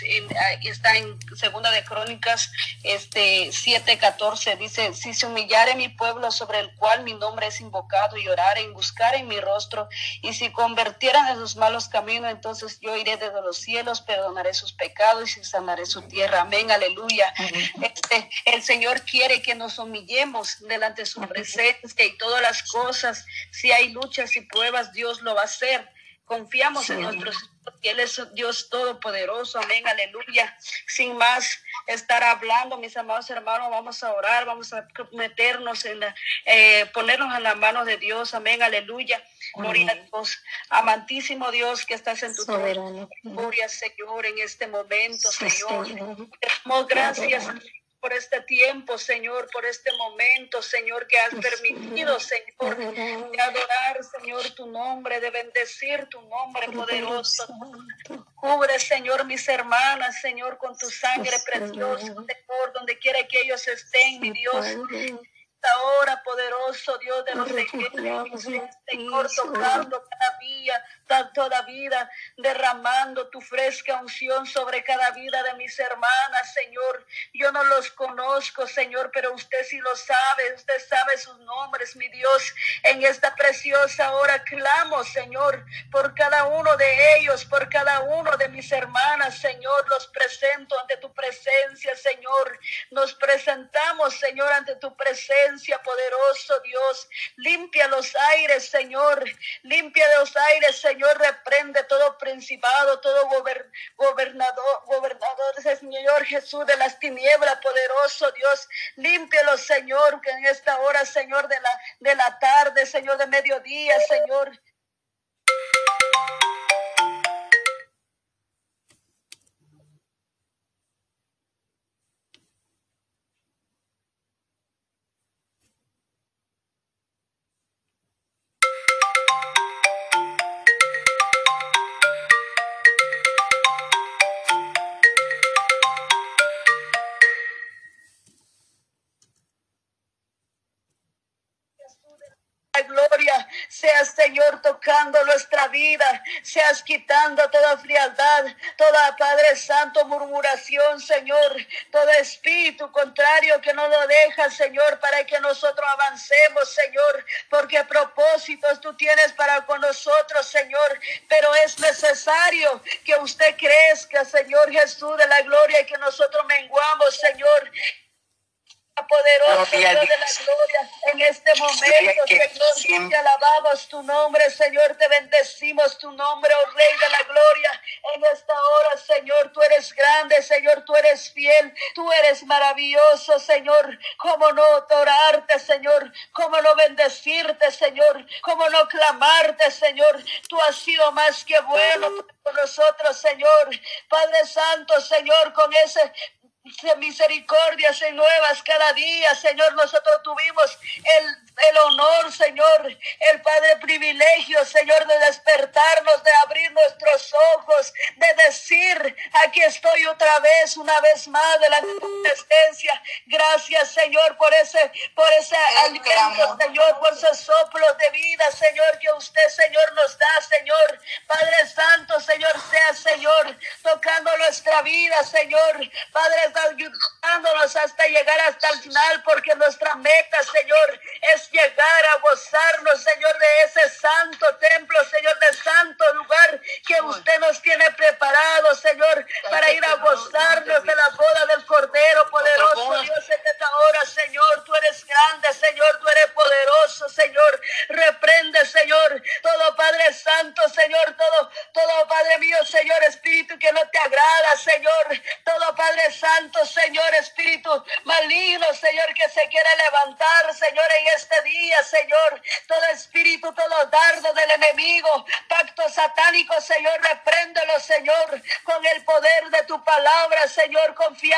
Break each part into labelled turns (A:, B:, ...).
A: Dios, está en Segunda de Crónicas, este 7:14, dice, si se humillare mi pueblo sobre el cual mi nombre es invocado y oraren, buscar en mi rostro, y si convertieran en sus malos caminos, entonces yo iré desde los cielos, perdonaré sus pecados y sanaré su tierra. Amén, aleluya. Este, el Señor quiere que nos humillemos delante de su presencia y todas las cosas, si hay luchas y pruebas, Dios lo va a hacer. Confiamos en nuestro Él es Dios todopoderoso, amén, aleluya. Sin más estar hablando, mis amados hermanos, vamos a orar, vamos a meternos en la, eh, ponernos en las manos de Dios, amén, aleluya. Gloria a Dios, amantísimo Dios que estás en tu trono. Gloria, Señor, en este momento, Señor. Damos gracias por este tiempo, Señor, por este momento, Señor, que has permitido, Señor, de adorar, Señor, tu nombre, de bendecir tu nombre poderoso. Cubre, Señor, mis hermanas, Señor, con tu sangre preciosa, Señor, donde quiera que ellos estén, mi Dios. Hora, poderoso Dios de los ejércitos, Señor, tocando cada día, toda vida, derramando tu fresca unción sobre cada vida de mis hermanas, Señor. Yo no los conozco, Señor, pero usted sí lo sabe, usted sabe sus nombres, mi Dios. En esta preciosa hora clamo, Señor, por cada uno de ellos, por cada uno de mis hermanas, Señor. Los presento ante tu presencia, Señor. Nos presentamos, Señor, ante tu presencia poderoso Dios. Limpia los aires, Señor. Limpia los aires, Señor. Reprende todo principado, todo gobernador, gobernador, Señor Jesús de las tinieblas, poderoso Dios. Límpialo, Señor, que en esta hora, Señor, de la, de la tarde, Señor, de mediodía, Señor. Tocando nuestra vida, seas quitando toda frialdad, toda Padre Santo murmuración, Señor, todo espíritu contrario que no lo deja, Señor, para que nosotros avancemos, Señor, porque propósitos tú tienes para con nosotros, Señor, pero es necesario que usted crezca, Señor Jesús de la gloria, y que nosotros menguamos, Señor, poderoso Dios de la gloria en este momento, Señor, te alabamos tu nombre, Señor, te bendecimos tu nombre, oh Rey de la gloria, en esta hora, Señor, tú eres grande, Señor, tú eres fiel, tú eres maravilloso, Señor, cómo no adorarte, Señor, cómo no bendecirte, Señor, cómo no clamarte, Señor, tú has sido más que bueno con nosotros, Señor, Padre Santo, Señor, con ese misericordias y nuevas cada día, Señor. Nosotros tuvimos el, el, honor, Señor, el Padre privilegio, Señor, de despertarnos, de abrir nuestros ojos, de decir, aquí estoy otra vez, una vez más, de la presencia. Gracias, Señor, por ese, por ese alimento, Señor, por esos soplos de vida, Señor, que usted, Señor, nos da, Señor. Padre Santo, Señor, sea, Señor, tocando nuestra vida, Señor. Padre ayudándonos hasta llegar hasta el final, porque nuestra meta, Señor, es llegar a gozarnos,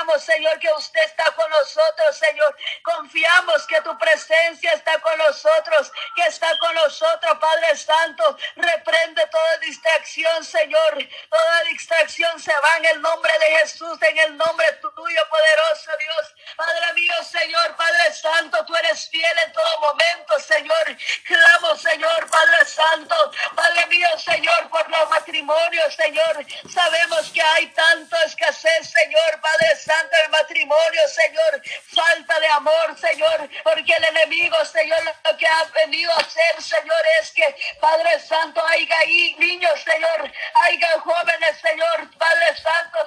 A: confiamos, Señor, que usted está con nosotros, Señor. Confiamos que tu presencia está con nosotros, que está con nosotros, Padre Santo. Reprende toda distracción, Señor. Toda distracción se va en el nombre de Jesús, en el nombre tuyo, poderoso Dios. Padre mío, Señor, Padre Santo, tú eres fiel en todo momento, Señor. Clamo, Señor, Padre Santo. Padre mío, Señor, por los matrimonios, Señor. Sabemos que hay tanto escasez, Señor, Padre Santo instante el matrimonio, Señor, falta de amor, Señor, porque el enemigo, Señor, lo que ha venido a hacer, Señor, es que, Padre Santo, haya ahí niños, Señor, haya jóvenes, Señor, Padre Santo,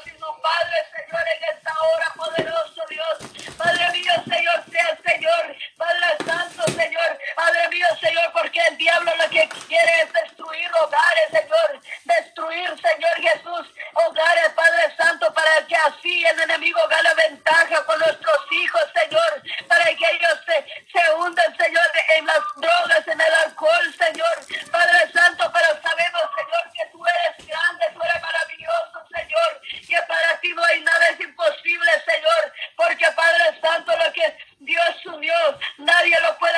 A: Dios, nadie lo puede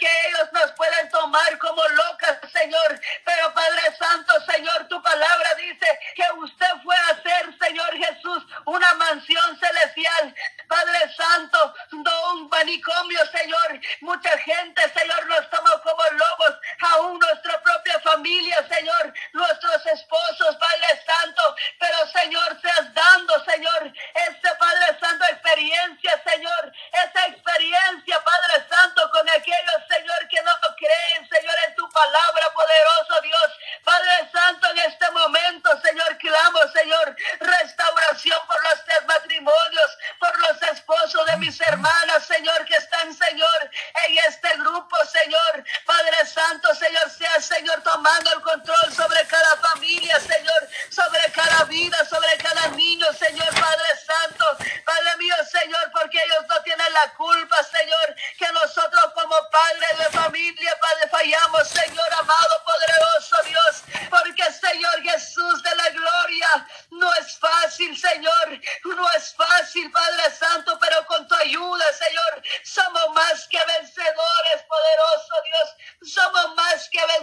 A: que ellos nos pueden tomar como locas, Señor. Pero Padre Santo, Señor, tu palabra dice que usted fue a hacer, Señor Jesús, una mansión celestial.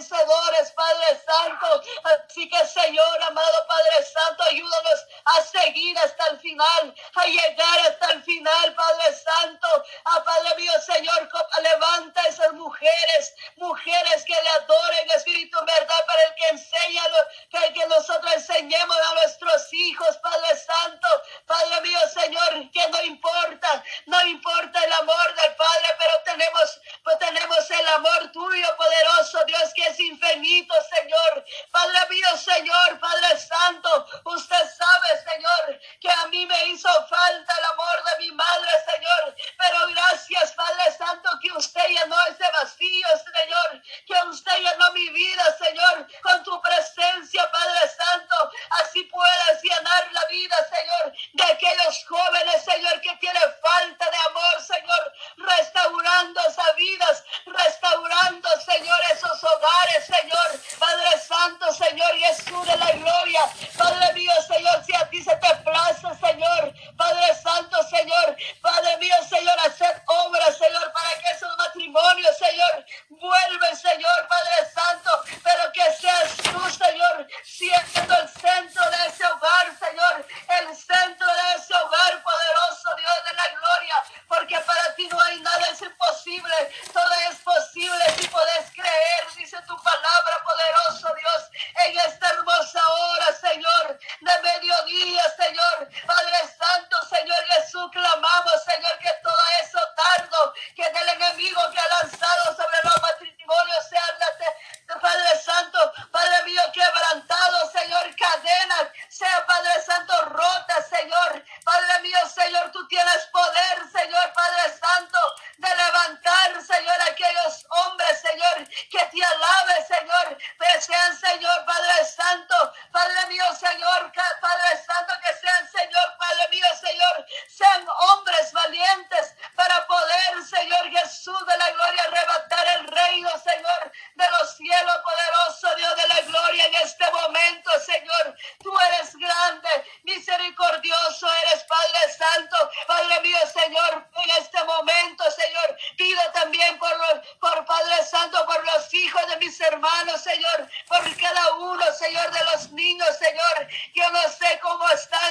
A: vencedores, Padre Santo. Así que, Señor,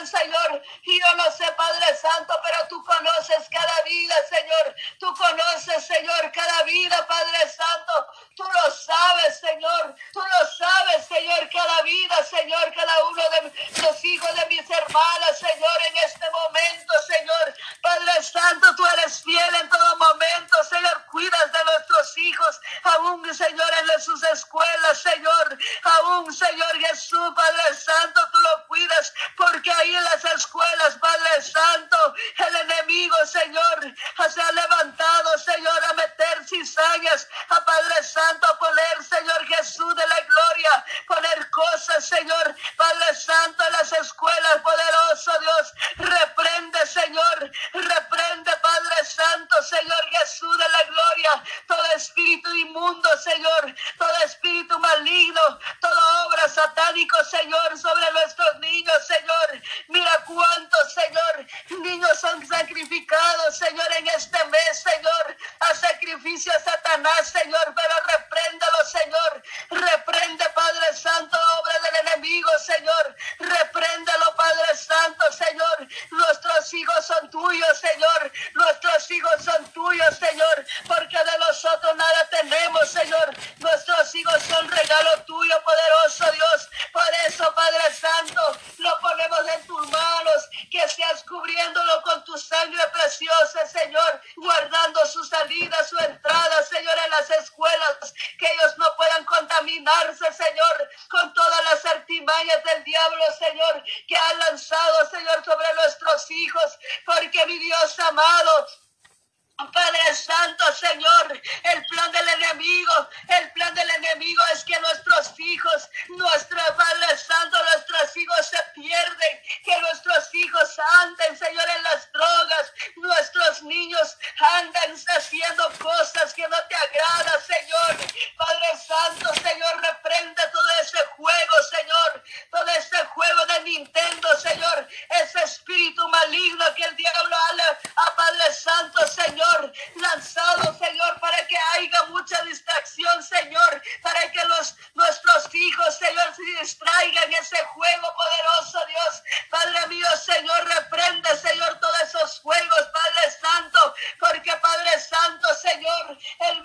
A: Señor. Yo no sé, Padre Santo, pero tú conoces cada vida, Señor. Tú conoces, Señor, cada vida, Padre Santo. Tú lo sabes, Señor. Señor. Nuestros hijos son tuyos, Señor. Porque de nosotros nada tenemos, Señor. nuestras vales santo, nuestros hijos se pierden, que nuestros hijos anden, Señor, en las Señor, el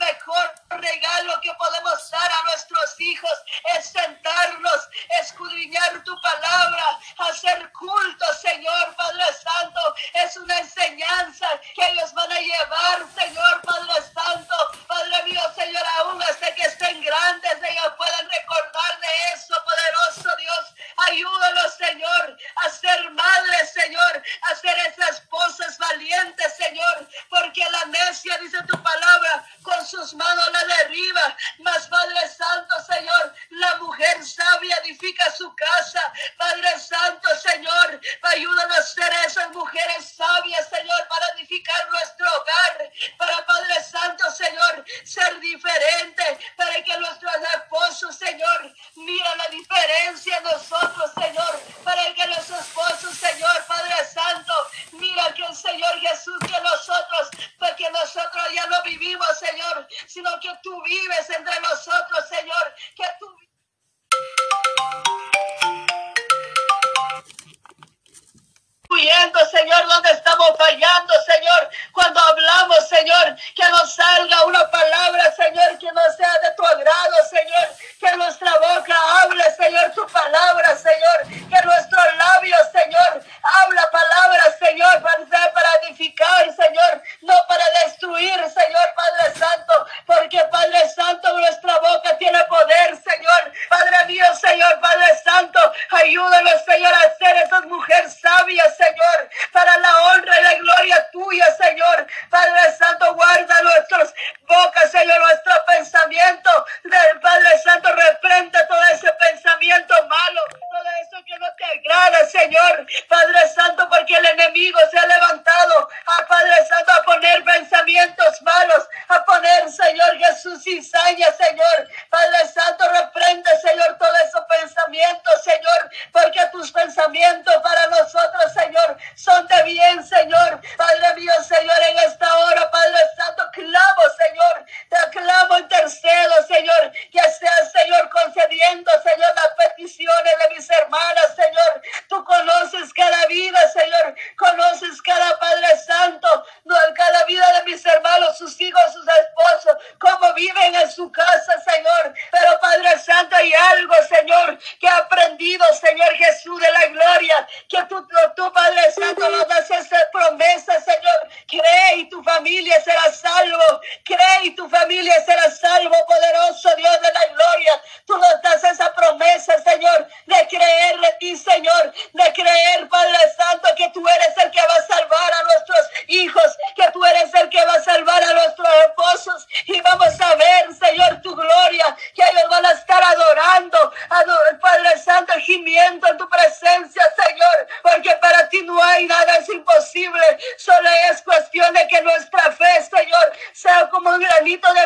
A: algo, Señor, que aprendido, Señor Jesús de la gloria, que tú, tú Padre Santo, nos das esa promesa, Señor. Cree y tu familia será salvo. Cree y tu familia será salvo, poderoso Dios de la gloria. Tú nos das esa promesa, Señor, de creer de ti, Señor, de creer, Padre Santo, que tú eres el que va a salvar a nuestros hijos, que tú eres el que va a salvar a nuestros esposos. Y vamos a ver, Señor, tu gloria, que ellos van a estar adorando al Padre Santo, gimiendo en tu presencia, Señor, porque para ti no hay nada es imposible, solo es cuestión de que nuestra fe, Señor, sea como un granito de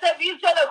A: servicio de